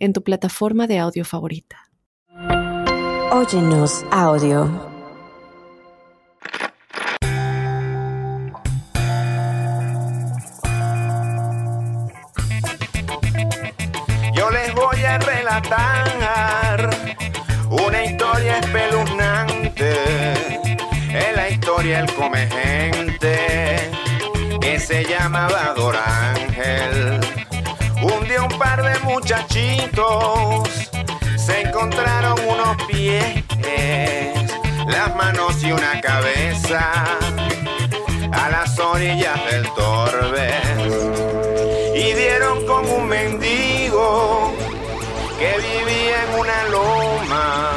en tu plataforma de audio favorita. Óyenos audio. Yo les voy a relatar una historia espeluznante. Es la historia del come gente que se llamaba Dorángel. Muchachitos se encontraron unos pies, las manos y una cabeza a las orillas del Torbes y dieron con un mendigo que vivía en una loma,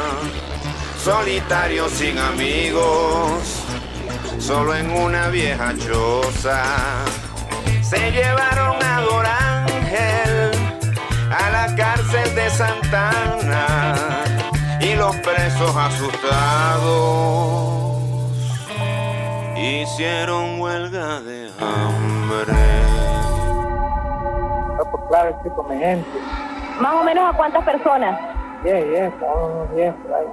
solitario sin amigos, solo en una vieja choza. Se llevaron a Dorángel a la cárcel de Santana y los presos asustados hicieron huelga de hambre. pues claro, estoy con mi gente. Más o menos a cuántas personas. 10, 10, como unos 10 por ahí.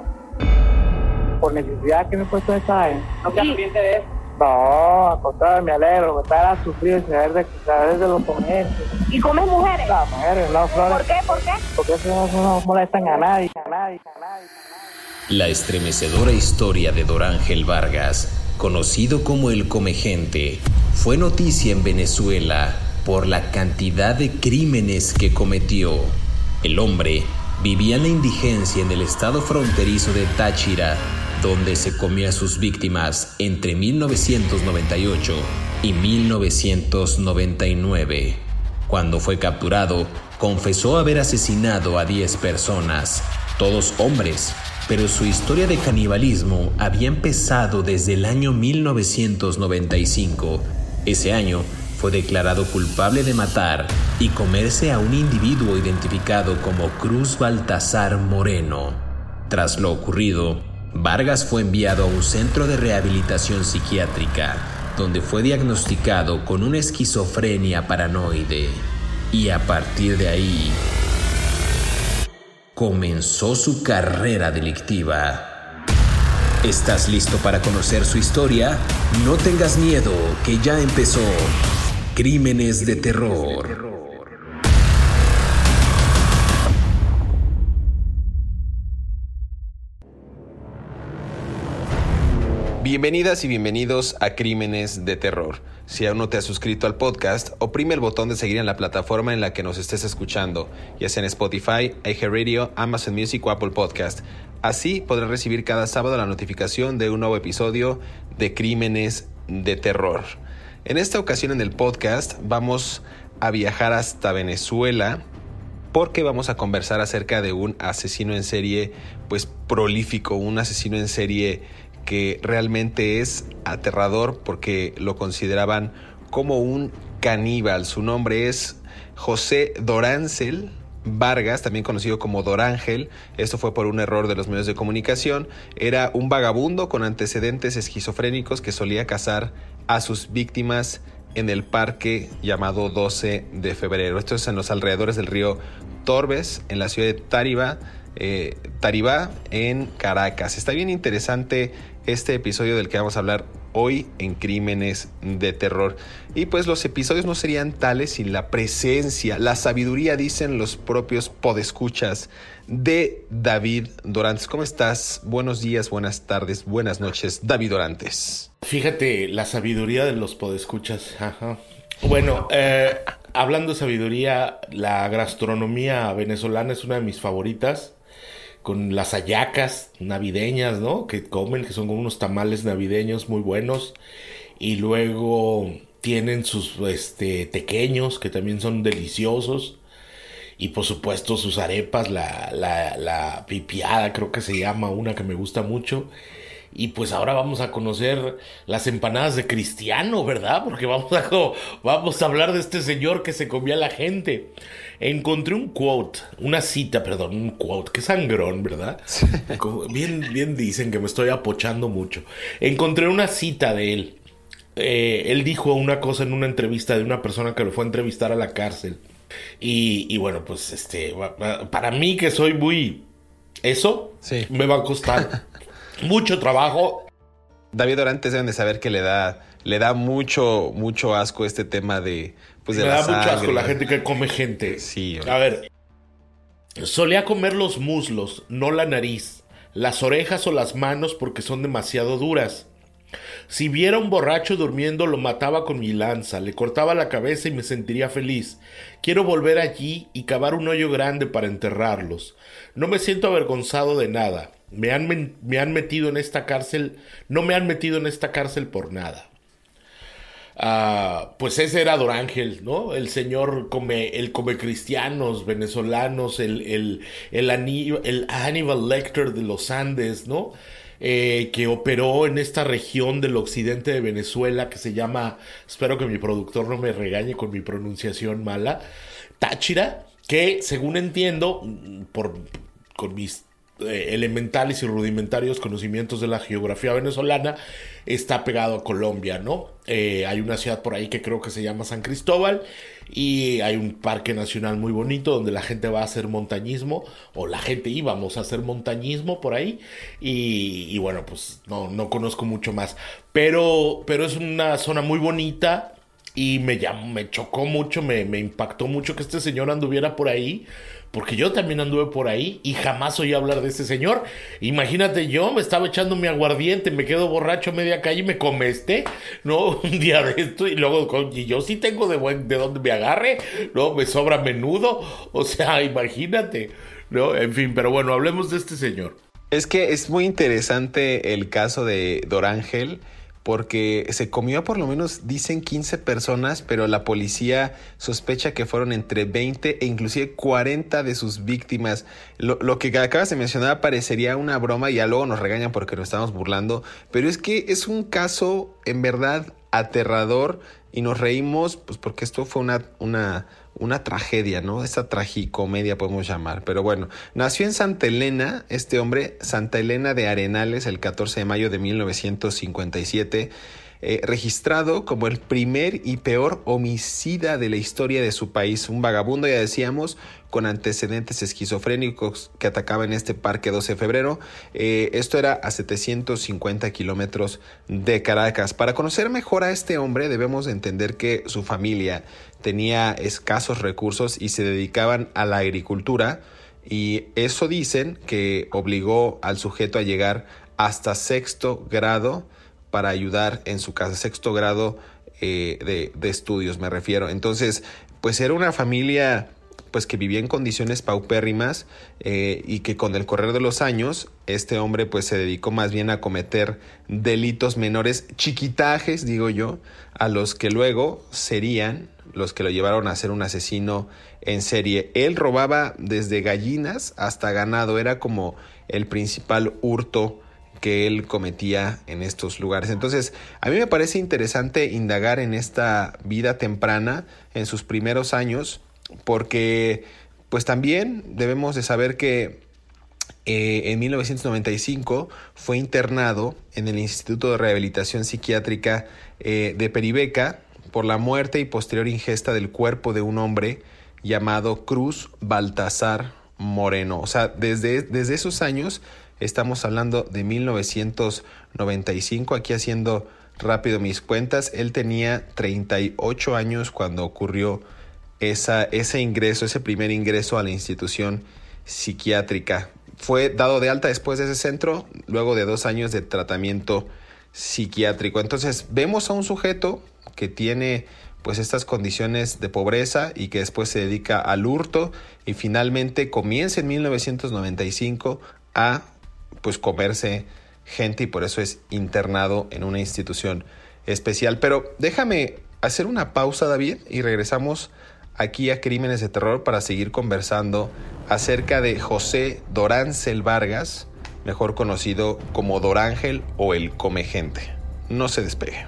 Por necesidad que me he puesto esa vez. ¿No te arrepientes de eso? No, al contrario, me alegro, me está sufrido y saber de, saber de los ponentes. ¿Y comes mujeres? Las mujeres, no, flores. ¿Por qué? ¿Por qué? Porque eso no, no molestan a nadie, a nadie, a nadie. La estremecedora historia de Dorángel Vargas, conocido como el Comegente, fue noticia en Venezuela por la cantidad de crímenes que cometió. El hombre vivía en la indigencia en el estado fronterizo de Táchira, donde se comía a sus víctimas entre 1998 y 1999. Cuando fue capturado, confesó haber asesinado a 10 personas, todos hombres, pero su historia de canibalismo había empezado desde el año 1995. Ese año fue declarado culpable de matar y comerse a un individuo identificado como Cruz Baltasar Moreno. Tras lo ocurrido, Vargas fue enviado a un centro de rehabilitación psiquiátrica, donde fue diagnosticado con una esquizofrenia paranoide. Y a partir de ahí, comenzó su carrera delictiva. ¿Estás listo para conocer su historia? No tengas miedo, que ya empezó. Crímenes de terror. Bienvenidas y bienvenidos a Crímenes de Terror. Si aún no te has suscrito al podcast, oprime el botón de seguir en la plataforma en la que nos estés escuchando, ya sea en Spotify, iHeartRadio, Amazon Music o Apple Podcast. Así podrás recibir cada sábado la notificación de un nuevo episodio de Crímenes de Terror. En esta ocasión en el podcast vamos a viajar hasta Venezuela porque vamos a conversar acerca de un asesino en serie pues prolífico, un asesino en serie que realmente es aterrador porque lo consideraban como un caníbal. Su nombre es José Doráncel Vargas, también conocido como Dorángel. Esto fue por un error de los medios de comunicación. Era un vagabundo con antecedentes esquizofrénicos que solía cazar a sus víctimas en el parque llamado 12 de febrero. Esto es en los alrededores del río Torbes, en la ciudad de Tariba, eh, Taribá, en Caracas. Está bien interesante este episodio del que vamos a hablar hoy en Crímenes de Terror. Y pues los episodios no serían tales sin la presencia, la sabiduría, dicen los propios podescuchas de David Dorantes. ¿Cómo estás? Buenos días, buenas tardes, buenas noches, David Dorantes. Fíjate, la sabiduría de los podescuchas. Ajá. Bueno, eh, hablando de sabiduría, la gastronomía venezolana es una de mis favoritas con las ayacas navideñas, ¿no? Que comen, que son como unos tamales navideños muy buenos. Y luego tienen sus este, tequeños, que también son deliciosos. y por supuesto sus arepas, la, la, la pipiada creo que se llama, una que me gusta mucho. Y pues ahora vamos a conocer las empanadas de Cristiano, ¿verdad? Porque vamos a, vamos a hablar de este señor que se comía a la gente. Encontré un quote, una cita, perdón, un quote, que sangrón, ¿verdad? Bien, bien dicen que me estoy apochando mucho. Encontré una cita de él. Eh, él dijo una cosa en una entrevista de una persona que lo fue a entrevistar a la cárcel. Y, y bueno, pues este, para mí que soy muy... Eso Sí. me va a costar mucho trabajo. David Orantes deben de saber que le da, le da mucho, mucho asco este tema de, pues de Me la da mucho asco la gente que come gente. Sí, A ver, solía comer los muslos, no la nariz, las orejas o las manos porque son demasiado duras. Si viera un borracho durmiendo lo mataba con mi lanza, le cortaba la cabeza y me sentiría feliz. Quiero volver allí y cavar un hoyo grande para enterrarlos. No me siento avergonzado de nada. Me han, me han metido en esta cárcel, no me han metido en esta cárcel por nada. Ah, pues ese era Don Ángel, ¿no? El señor come, el come cristianos venezolanos, el, el, el, Lecter de los Andes, ¿no? Eh, que operó en esta región del occidente de Venezuela que se llama, espero que mi productor no me regañe con mi pronunciación mala, Táchira, que según entiendo, mm, por, con mis eh, elementales y rudimentarios conocimientos de la geografía venezolana, está pegado a Colombia, ¿no? Eh, hay una ciudad por ahí que creo que se llama San Cristóbal y hay un parque nacional muy bonito donde la gente va a hacer montañismo o la gente íbamos a hacer montañismo por ahí y, y bueno, pues no, no conozco mucho más, pero, pero es una zona muy bonita y me llamó, me chocó mucho, me, me impactó mucho que este señor anduviera por ahí, porque yo también anduve por ahí y jamás oí hablar de este señor. Imagínate, yo me estaba echando mi aguardiente, me quedo borracho a media calle y me comeste, ¿no? Un día de esto y luego, y yo sí tengo de, buen, de donde me agarre, ¿no? Me sobra menudo, o sea, imagínate, ¿no? En fin, pero bueno, hablemos de este señor. Es que es muy interesante el caso de Dorángel porque se comió por lo menos, dicen 15 personas, pero la policía sospecha que fueron entre 20 e inclusive 40 de sus víctimas. Lo, lo que acabas de mencionar parecería una broma y ya luego nos regañan porque nos estamos burlando, pero es que es un caso en verdad aterrador y nos reímos pues porque esto fue una, una, una tragedia, ¿no? Esta tragicomedia podemos llamar. Pero bueno, nació en Santa Elena, este hombre, Santa Elena de Arenales, el 14 de mayo de 1957. eh, registrado como el primer y peor homicida de la historia de su país, un vagabundo, ya decíamos, con antecedentes esquizofrénicos que atacaba en este parque 12 de febrero. Eh, esto era a 750 kilómetros de Caracas. Para conocer mejor a este hombre debemos entender que su familia tenía escasos recursos y se dedicaban a la agricultura y eso dicen que obligó al sujeto a llegar hasta sexto grado para ayudar en su casa, sexto grado eh, de, estudios me refiero. Entonces, pues era una familia pues que vivía en condiciones paupérrimas eh, y que con el correr de los años este hombre pues se dedicó más bien a cometer delitos menores, chiquitajes digo yo, a los que luego serían los que lo llevaron a ser un asesino en serie. Él robaba desde gallinas hasta ganado, era como el principal hurto que él cometía en estos lugares. Entonces, a mí me parece interesante indagar en esta vida temprana, en sus primeros años, porque pues también debemos de saber que eh, en 1995 fue internado en el Instituto de Rehabilitación Psiquiátrica eh, de Peribeca por la muerte y posterior ingesta del cuerpo de un hombre llamado Cruz Baltasar Moreno. O sea, desde, desde esos años, estamos hablando de 1995, aquí haciendo rápido mis cuentas, él tenía 38 años cuando ocurrió esa, ese ingreso, ese primer ingreso a la institución psiquiátrica. Fue dado de alta después de ese centro, luego de dos años de tratamiento psiquiátrico. Entonces vemos a un sujeto que tiene pues estas condiciones de pobreza y que después se dedica al hurto y finalmente comienza en 1995 a pues comerse gente y por eso es internado en una institución especial. Pero déjame hacer una pausa David y regresamos aquí a Crímenes de Terror para seguir conversando acerca de José Doráncel Vargas, mejor conocido como Dorángel o el Come Gente. No se despegue.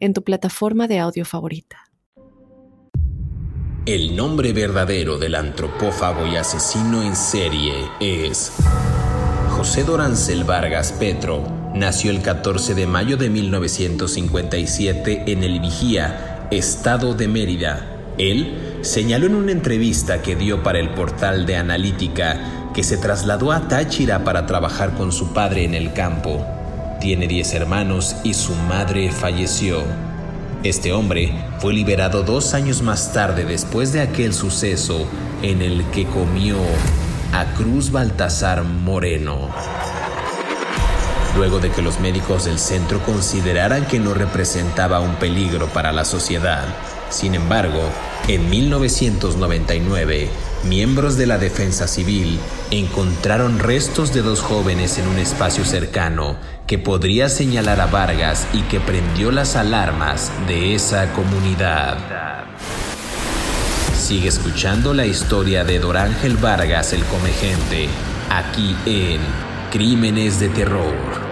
en tu plataforma de audio favorita. El nombre verdadero del antropófago y asesino en serie es José Dorancel Vargas Petro. Nació el 14 de mayo de 1957 en El Vigía, estado de Mérida. Él señaló en una entrevista que dio para el portal de Analítica que se trasladó a Táchira para trabajar con su padre en el campo. Tiene 10 hermanos y su madre falleció. Este hombre fue liberado dos años más tarde después de aquel suceso en el que comió a Cruz Baltasar Moreno. Luego de que los médicos del centro consideraran que no representaba un peligro para la sociedad, sin embargo, en 1999, miembros de la Defensa Civil encontraron restos de dos jóvenes en un espacio cercano que podría señalar a Vargas y que prendió las alarmas de esa comunidad. Sigue escuchando la historia de Dorángel Vargas el Comegente, aquí en Crímenes de Terror.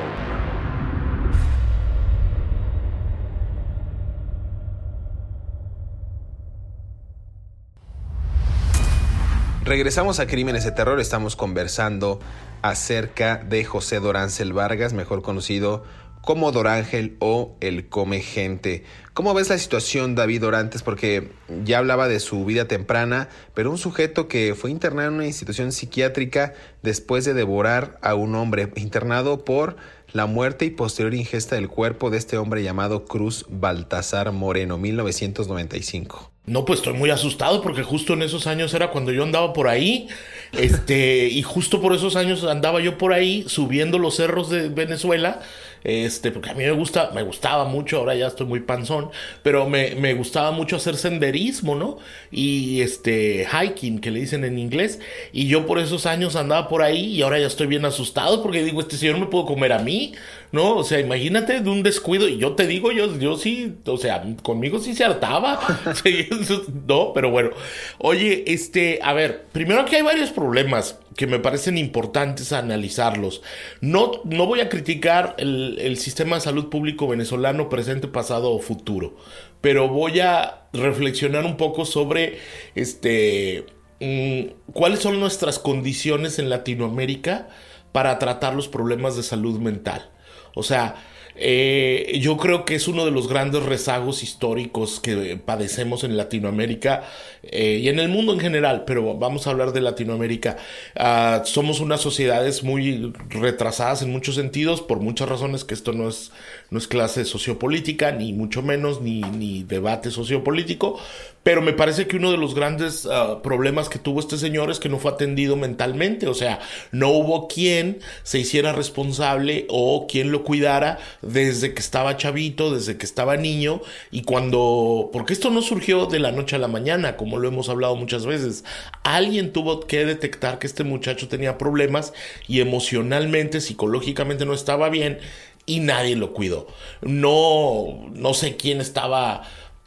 Regresamos a Crímenes de Terror, estamos conversando acerca de José Dorángel Vargas, mejor conocido como Dorángel o el Come Gente. ¿Cómo ves la situación David Dorantes? Porque ya hablaba de su vida temprana, pero un sujeto que fue internado en una institución psiquiátrica después de devorar a un hombre, internado por la muerte y posterior ingesta del cuerpo de este hombre llamado Cruz Baltasar Moreno, 1995. No, pues estoy muy asustado porque justo en esos años era cuando yo andaba por ahí. Este, y justo por esos años andaba yo por ahí subiendo los cerros de Venezuela. Este, porque a mí me gusta, me gustaba mucho, ahora ya estoy muy panzón, pero me, me gustaba mucho hacer senderismo, ¿no? Y este, hiking, que le dicen en inglés. Y yo por esos años andaba por ahí y ahora ya estoy bien asustado porque digo, este señor me puedo comer a mí, ¿no? O sea, imagínate de un descuido. Y yo te digo, yo, yo sí, o sea, conmigo sí se hartaba. no, pero bueno. Oye, este, a ver, primero que hay varios problemas que me parecen importantes analizarlos. No, no voy a criticar el, el, sistema de salud público venezolano presente, pasado o futuro, pero voy a reflexionar un poco sobre este, mm, cuáles son nuestras condiciones en Latinoamérica para tratar los problemas de salud mental. O sea, eh, yo creo que es uno de los grandes rezagos históricos que padecemos en Latinoamérica eh, y en el mundo en general, pero vamos a hablar de Latinoamérica. Uh, somos unas sociedades muy retrasadas en muchos sentidos, por muchas razones que esto no es, no es clase sociopolítica, ni mucho menos, ni, ni debate sociopolítico, pero me parece que uno de los grandes uh, problemas que tuvo este señor es que no fue atendido mentalmente, o sea, no hubo quien se hiciera responsable o quien lo cuidara desde que estaba chavito, desde que estaba niño, y cuando, porque esto no surgió de la noche a la mañana, como lo hemos hablado muchas veces, alguien tuvo que detectar que este muchacho tenía problemas y emocionalmente, psicológicamente no estaba bien y nadie lo cuidó. No, no sé quién estaba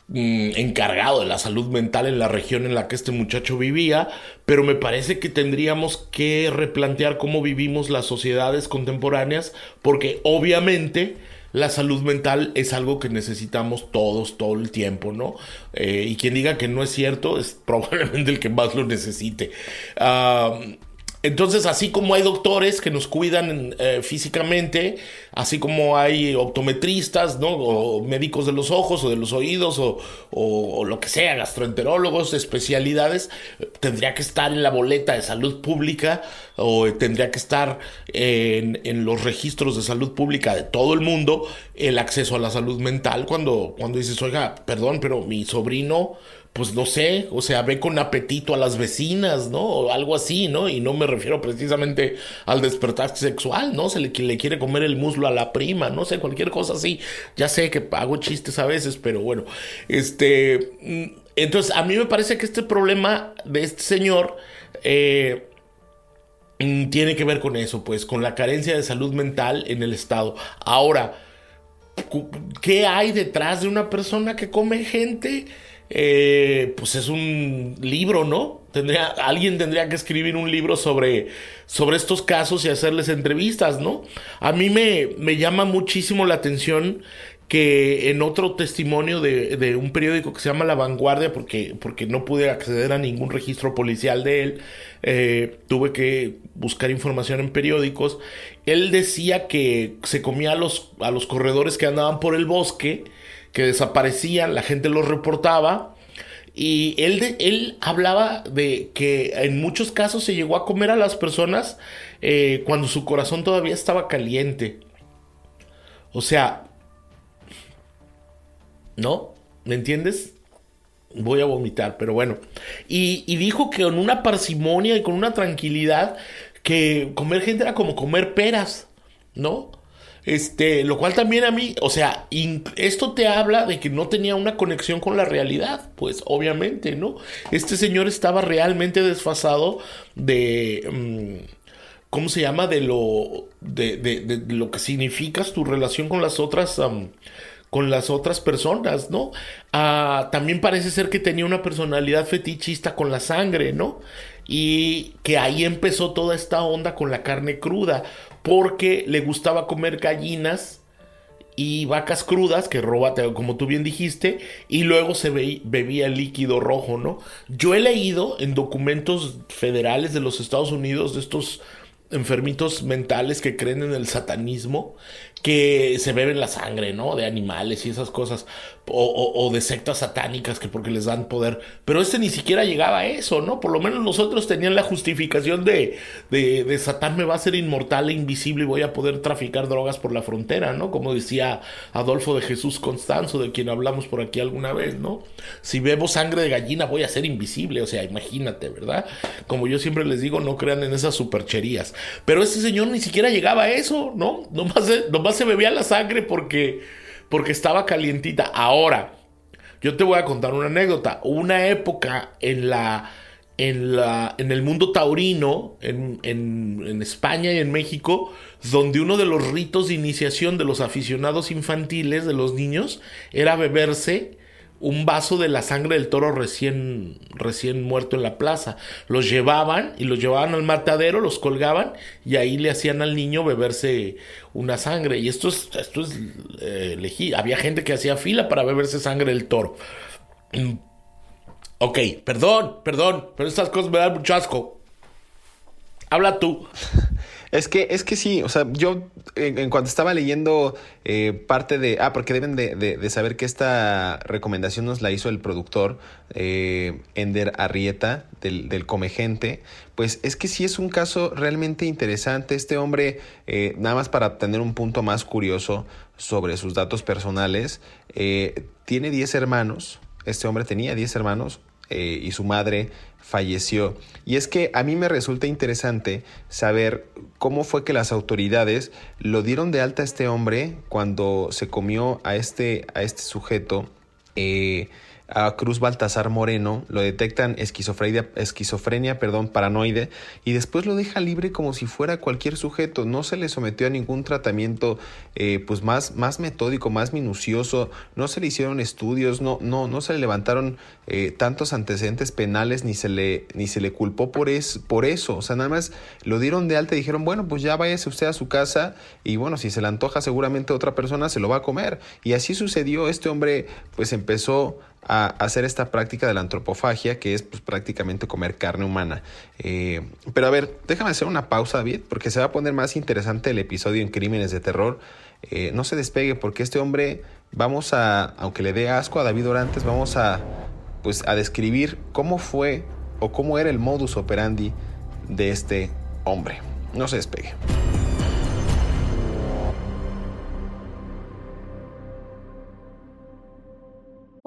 mm, encargado de la salud mental en la región en la que este muchacho vivía, pero me parece que tendríamos que replantear cómo vivimos las sociedades contemporáneas, porque obviamente la salud mental es algo que necesitamos todos todo el tiempo, ¿no? Eh, y quien diga que no es cierto es probablemente el que más lo necesite. Entonces, así como hay doctores que nos cuidan eh, físicamente, así como hay optometristas, ¿no? O médicos de los ojos o de los oídos o, o, lo que sea, gastroenterólogos, especialidades, tendría que estar en la boleta de salud pública o tendría que estar en, en, los registros de salud pública de todo el mundo el acceso a la salud mental cuando, cuando dices, oiga, perdón, pero mi sobrino pues no sé, o sea, ve con apetito a las vecinas, ¿no? O algo así, ¿no? Y no me refiero precisamente al despertar sexual, ¿no? Se le, le quiere comer el muslo a la prima, no sé, cualquier cosa así. Ya sé que hago chistes a veces, pero bueno, este... Mm, entonces, a mí me parece que este problema de este señor... Eh, mm, tiene que ver con eso, pues, con la carencia de salud mental en el Estado. Ahora, ¿qué hay detrás de una persona que come gente? Eh, pues es un libro, ¿no? Tendría, alguien tendría que escribir un libro sobre, sobre estos casos y hacerles entrevistas, ¿no? A mí me, me llama muchísimo la atención que en otro testimonio de, de, un periódico que se llama La Vanguardia, porque, porque no pude acceder a ningún registro policial de él, eh, tuve que buscar información en periódicos, él decía que se comía a los, a los corredores que andaban por el bosque, que desaparecían, la gente los reportaba. Y él, él hablaba de que en muchos casos se llegó a comer a las personas eh, cuando su corazón todavía estaba caliente. O sea, ¿no? ¿Me entiendes? Voy a vomitar, pero bueno. Y, y dijo que con una parsimonia y con una tranquilidad que comer gente era como comer peras, ¿no? Este, lo cual también a mí, o sea, esto te habla de que no tenía una conexión con la realidad, pues obviamente, ¿no? Este señor estaba realmente desfasado de... Mm, ¿Cómo se llama? De lo, de, lo que significas tu relación con las otras... con las otras personas, ¿no? Ah, también parece ser que tenía una personalidad fetichista con la sangre, ¿no? Y que ahí empezó toda esta onda con la carne cruda porque le gustaba comer gallinas y vacas crudas, que roba, como tú bien dijiste, y luego se bebía el líquido rojo, ¿no? Yo he leído en documentos federales de los Estados Unidos de estos enfermitos mentales que creen en el satanismo, que se beben la sangre, ¿no? De animales y esas cosas, o, de sectas satánicas que porque les dan poder, pero este ni siquiera llegaba a eso, ¿no? Por lo menos los otros tenían la justificación de, de, de, Satán me va a ser inmortal e invisible y voy a poder traficar drogas por la frontera, ¿no? Como decía Adolfo de Jesús Constanzo, de quien hablamos por aquí alguna vez, ¿no? Si bebo sangre de gallina voy a ser invisible, o sea, imagínate, ¿verdad? Como yo siempre les digo, no crean en esas supercherías, pero este señor ni siquiera llegaba a eso, ¿no? Nomás, nomás se bebía la sangre porque, porque estaba calientita. Ahora, yo te voy a contar una anécdota. Una época en la. En, la, en el mundo taurino, en, en, en España y en México, donde uno de los ritos de iniciación de los aficionados infantiles, de los niños, era beberse un vaso de la sangre del toro recién, recién muerto en la plaza. Los llevaban y los llevaban al matadero, los colgaban y ahí le hacían al niño beberse una sangre. Y esto es, esto es eh, Había gente que hacía fila para beberse sangre del toro. Ok, perdón, perdón, pero estas cosas me dan mucho asco. Habla tú. Es que, es que sí, o sea, yo en, cuanto estaba leyendo eh, parte de... Ah, porque deben de, de, saber que esta recomendación nos la hizo el productor eh, Ender Arrieta del, del Come Gente. Pues es que sí es un caso realmente interesante. Este hombre, eh, nada más para tener un punto más curioso sobre sus datos personales, tiene 10 hermanos. Este hombre tenía 10 hermanos, eh, y su madre falleció. Y es que a mí me resulta interesante saber cómo fue que las autoridades lo dieron de alta a este hombre cuando se comió a este, a este sujeto. Eh, a Cruz Baltasar Moreno, lo detectan esquizofrenia, esquizofrenia perdón, paranoide y después lo deja libre como si fuera cualquier sujeto. No se le sometió a ningún tratamiento eh, pues más, más metódico, más minucioso, no se le hicieron estudios, no, no, no se le levantaron eh, tantos antecedentes penales ni se le, ni se le culpó por, es, por eso. O sea, nada más lo dieron de alta y dijeron, bueno, pues ya váyase usted a su casa y bueno, si se le antoja seguramente otra persona se lo va a comer. Y así sucedió, este hombre pues empezó a hacer esta práctica de la antropofagia, que es pues, prácticamente comer carne humana. Eh, pero a ver, déjame hacer una pausa, David, porque se va a poner más interesante el episodio en Crímenes de Terror. Eh, no se despegue, porque este hombre, vamos a, aunque le dé asco a David Orantes, vamos a, pues, a describir cómo fue o cómo era el modus operandi de este hombre. No se despegue.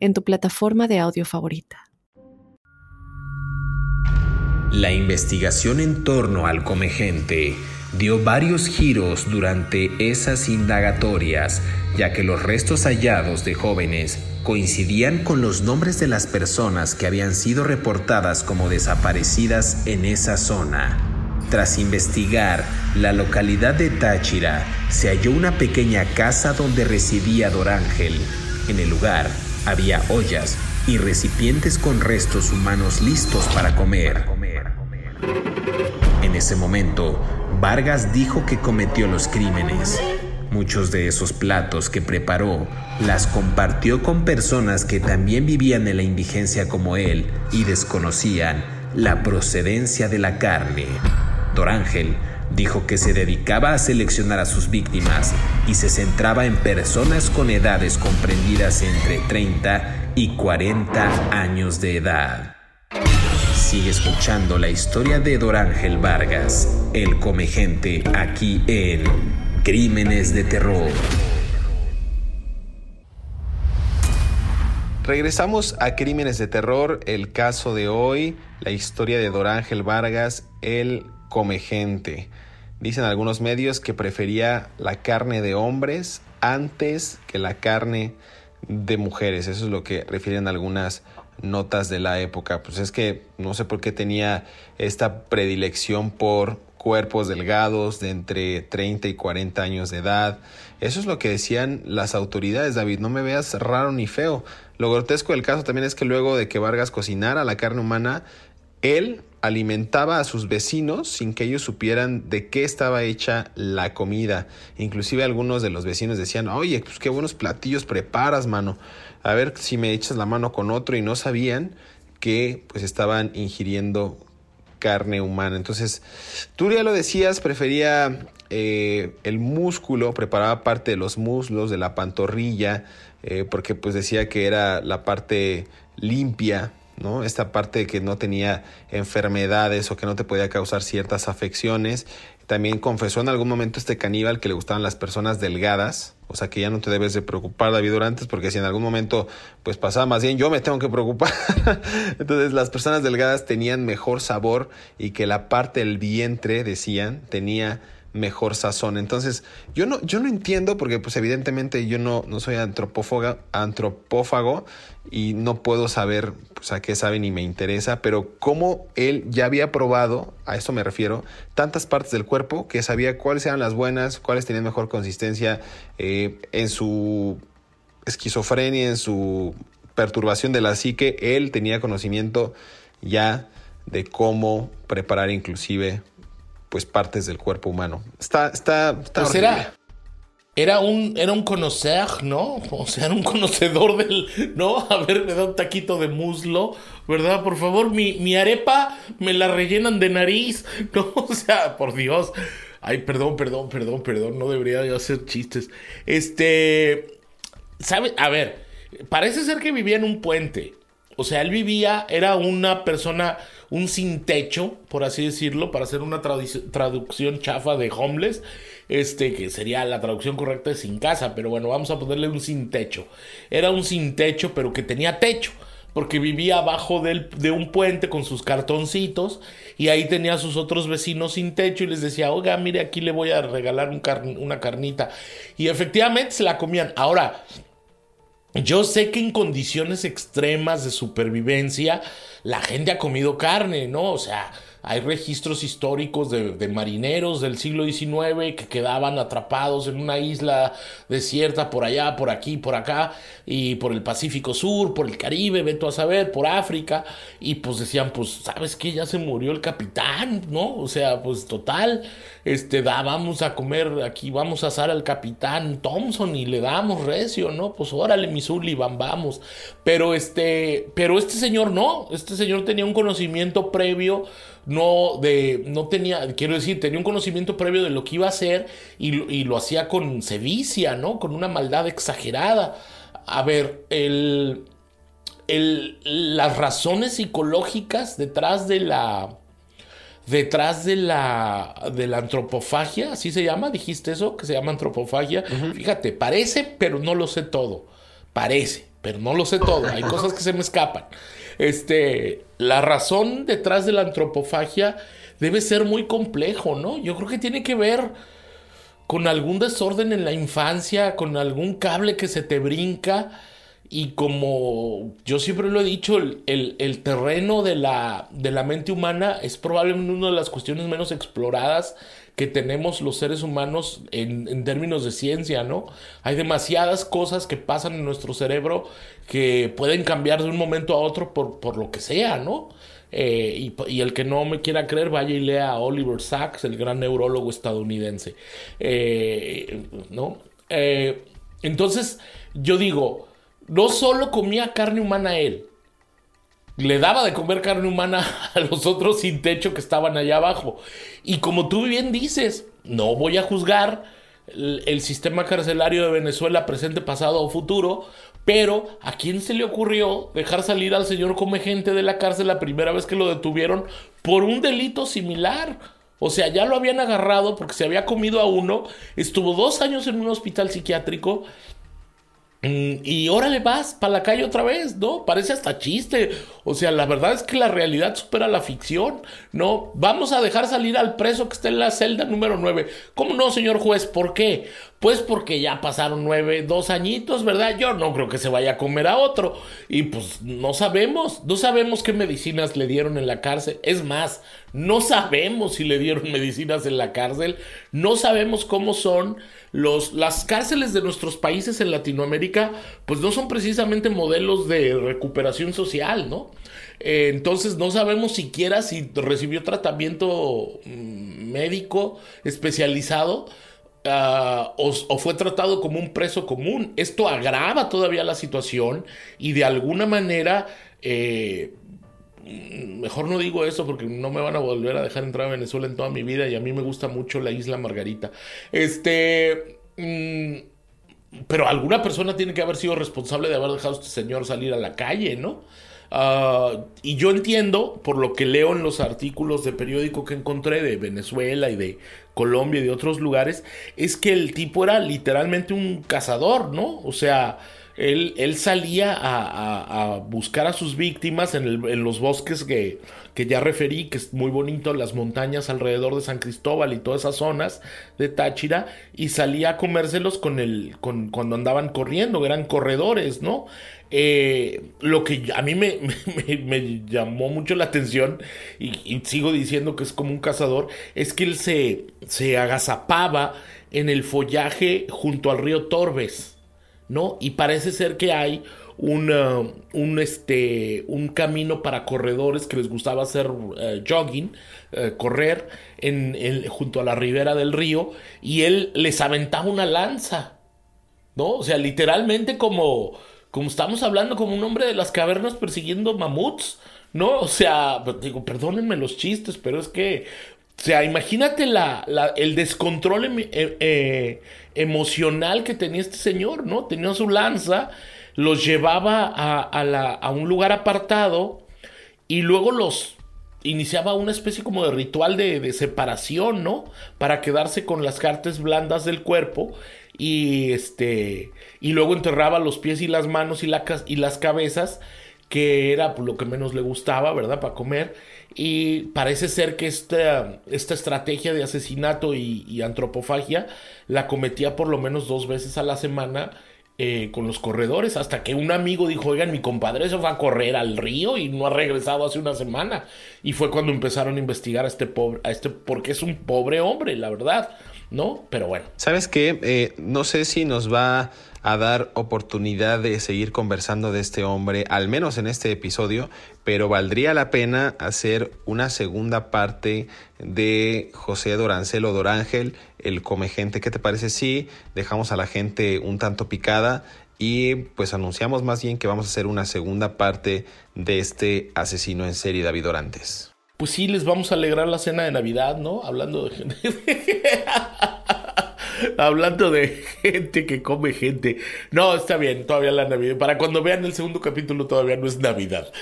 en tu plataforma de audio favorita. La investigación en torno al comegente dio varios giros durante esas indagatorias, ya que los restos hallados de jóvenes coincidían con los nombres de las personas que habían sido reportadas como desaparecidas en esa zona. Tras investigar la localidad de Táchira, se halló una pequeña casa donde residía Dorángel. En el lugar había ollas y recipientes con restos humanos listos para comer. En ese momento, Vargas dijo que cometió los crímenes. Muchos de esos platos que preparó las compartió con personas que también vivían en la indigencia como él y desconocían la procedencia de la carne. Dorángel dijo que se dedicaba a seleccionar a sus víctimas y se centraba en personas con edades comprendidas entre 30 y 40 años de edad. Sigue escuchando la historia de Dorángel Vargas, el comegente, aquí en Crímenes de Terror. Regresamos a Crímenes de Terror, el caso de hoy, la historia de Dorángel Vargas, el comegente. Dicen algunos medios que prefería la carne de hombres antes que la carne de mujeres. Eso es lo que refieren algunas notas de la época. Pues es que no sé por qué tenía esta predilección por cuerpos delgados de entre 30 y 40 años de edad. Eso es lo que decían las autoridades, David. No me veas raro ni feo. Lo grotesco del caso también es que luego de que Vargas cocinara la carne humana, él alimentaba a sus vecinos sin que ellos supieran de qué estaba hecha la comida. Inclusive algunos de los vecinos decían, oye, pues qué buenos platillos preparas, mano. A ver si me echas la mano con otro y no sabían que pues estaban ingiriendo carne humana. Entonces, tú ya lo decías, prefería eh, el músculo, preparaba parte de los muslos, de la pantorrilla, eh, porque pues decía que era la parte limpia ¿no? Esta parte de que no tenía enfermedades o que no te podía causar ciertas afecciones. También confesó en algún momento este caníbal que le gustaban las personas delgadas, o sea que ya no te debes de preocupar, David Durantes, porque si en algún momento pues pasaba más bien, yo me tengo que preocupar. Entonces las personas delgadas tenían mejor sabor y que la parte del vientre, decían, tenía mejor sazón. Entonces, yo no, yo no entiendo, porque pues evidentemente yo no, no soy antropófago, y no puedo saber pues, a qué sabe ni me interesa, pero como él ya había probado, a eso me refiero, tantas partes del cuerpo que sabía cuáles eran las buenas, cuáles tenían mejor consistencia eh, en su esquizofrenia, en su perturbación de la psique, él tenía conocimiento ya de cómo preparar inclusive pues partes del cuerpo humano. Está, está, está pues era, era, un, era un conocer, ¿no? O sea, era un conocedor del, ¿no? A ver, me da un taquito de muslo, ¿verdad? Por favor, mi, mi arepa me la rellenan de nariz, ¿no? O sea, por Dios. Ay, perdón, perdón, perdón, perdón, no debería yo hacer chistes. Este, ¿sabe? A ver, parece ser que vivía en un puente. O sea, él vivía, era una persona un sin techo, por así decirlo, para hacer una traducción chafa de homeless, este, que sería la traducción correcta de sin casa, pero bueno, vamos a ponerle un sin techo. Era un sin techo, pero que tenía techo porque vivía abajo de un puente con sus cartoncitos y ahí tenía a sus otros vecinos sin techo y les decía, oiga, mire, aquí le voy a regalar un una carnita. Y efectivamente se la comían. Ahora, yo sé que en condiciones extremas de supervivencia la gente ha comido carne, ¿no? O sea, hay registros históricos de, marineros del siglo XIX que quedaban atrapados en una isla desierta por allá, por aquí, por acá, y por el Pacífico Sur, por el Caribe, veto a saber, por África, y pues decían, pues, ¿sabes qué? Ya se murió el capitán, ¿no? O sea, pues total, este, da, vamos a comer aquí, vamos a asar al capitán Thompson y le damos recio, ¿no? Pues órale, mi Sullivan, vamos. Pero este, pero este señor no, este señor tenía un conocimiento previo no de no tenía quiero decir tenía un conocimiento previo de lo que iba a hacer y, y lo hacía con sevicia no con una maldad exagerada. A ver el, el las razones psicológicas detrás de la detrás de la de la antropofagia así se llama dijiste eso que se llama antropofagia. Fíjate parece pero no lo sé todo. Parece pero no lo sé todo. Hay cosas que se me escapan. Este, la razón detrás de la antropofagia debe ser muy complejo, ¿no? Yo creo que tiene que ver con algún desorden en la infancia, con algún cable que se te brinca. Y como yo siempre lo he dicho, el, el, terreno de la, de la mente humana es probablemente una de las cuestiones menos exploradas que tenemos los seres humanos en, términos de ciencia, ¿no? Hay demasiadas cosas que pasan en nuestro cerebro que pueden cambiar de un momento a otro por, por lo que sea, ¿no? Eh, y, el que no me quiera creer, vaya y lea a Oliver Sacks, el gran neurólogo estadounidense, eh, ¿no? Eh, entonces, yo digo, no solo comía carne humana él, le daba de comer carne humana a los otros sin techo que estaban allá abajo. Y como tú bien dices, no voy a juzgar el, sistema carcelario de Venezuela presente, pasado o futuro, pero ¿a quién se le ocurrió dejar salir al señor come gente de la cárcel la primera vez que lo detuvieron por un delito similar? O sea, ya lo habían agarrado porque se había comido a uno, estuvo dos años en un hospital psiquiátrico y órale vas para la calle otra vez, ¿no? Parece hasta chiste. O sea, la verdad es que la realidad supera la ficción, ¿no? Vamos a dejar salir al preso que está en la celda número 9. ¿Cómo no, señor juez? ¿Por qué? Pues porque ya pasaron nueve, dos añitos, ¿verdad? Yo no creo que se vaya a comer a otro. Y pues no sabemos, no sabemos qué medicinas le dieron en la cárcel. Es más, no sabemos si le dieron medicinas en la cárcel. No sabemos cómo son los, las cárceles de nuestros países en Latinoamérica, pues no son precisamente modelos de recuperación social, ¿no? Eh, entonces no sabemos siquiera si recibió tratamiento mm, médico especializado Ah, o, fue tratado como un preso común. Esto agrava todavía la situación y de alguna manera, eh, mejor no digo eso porque no me van a volver a dejar entrar a Venezuela en toda mi vida y a mí me gusta mucho la isla Margarita. Este... Mm, pero alguna persona tiene que haber sido responsable de haber dejado a este señor salir a la calle, ¿no? Ah, y yo entiendo, por lo que leo en los artículos de periódico que encontré de Venezuela y de Colombia y de otros lugares, es que el tipo era literalmente un cazador, ¿no? O sea, él, él salía a, buscar a sus víctimas en, en los bosques que, que, ya referí, que es muy bonito, las montañas alrededor de San Cristóbal y todas esas zonas de Táchira, y salía a comérselos con el, con, cuando andaban corriendo, eran corredores, ¿no? Eh, lo que a mí me, me, llamó mucho la atención y, sigo diciendo que es como un cazador, es que él se, se agazapaba en el follaje junto al río Torbes, ¿no? Y parece ser que hay un, este, un camino para corredores que les gustaba hacer eh, jogging, eh, correr en, junto a la ribera del río, y él les aventaba una lanza, ¿no? O sea, literalmente como como estamos hablando como un hombre de las cavernas persiguiendo mamuts, ¿no? O sea, pues, digo, perdónenme los chistes, pero es que, o sea, imagínate la, el descontrol eh, emocional que tenía este señor, ¿no? Tenía su lanza, los llevaba a, a un lugar apartado y luego los iniciaba una especie como de ritual de, de, separación, ¿no? Para quedarse con las cartas blandas del cuerpo y este y luego enterraba los pies y las manos y, y las cabezas que era lo que menos le gustaba, ¿verdad? Para comer. Y parece ser que esta, esta estrategia de asesinato y, antropofagia la cometía por lo menos dos veces a la semana eh, con los corredores hasta que un amigo dijo, oigan, mi compadre se fue a correr al río y no ha regresado hace una semana. Y fue cuando empezaron a investigar a este pobre, a este, porque es un pobre hombre, la verdad, ¿no? Pero bueno. ¿Sabes qué? Eh, no sé si nos va a dar oportunidad de seguir conversando de este hombre, al menos en este episodio, pero valdría la pena hacer una segunda parte de José Dorancelo Dorángel, el come gente. ¿Qué te parece si dejamos a la gente un tanto picada? Y pues anunciamos más bien que vamos a hacer una segunda parte de este asesino en serie David Orantes. Pues sí, les vamos a alegrar la cena de Navidad, ¿no? Hablando de Hablando de gente que come gente. No, está bien, todavía la Navidad. Para cuando vean el segundo capítulo todavía no es Navidad.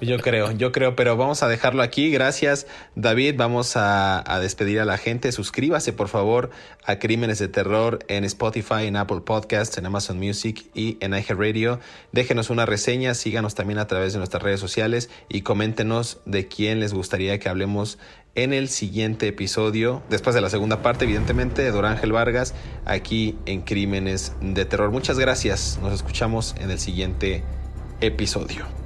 Yo creo, yo creo, pero vamos a dejarlo aquí. Gracias, David. Vamos a, despedir a la gente. Suscríbase, por favor, a Crímenes de Terror en Spotify, en Apple Podcasts, en Amazon Music y en Radio. Déjenos una reseña, síganos también a través de nuestras redes sociales y coméntenos de quién les gustaría que hablemos en el siguiente episodio, después de la segunda parte, evidentemente, de Don Ángel Vargas, aquí en Crímenes de Terror. Muchas gracias, nos escuchamos en el siguiente episodio.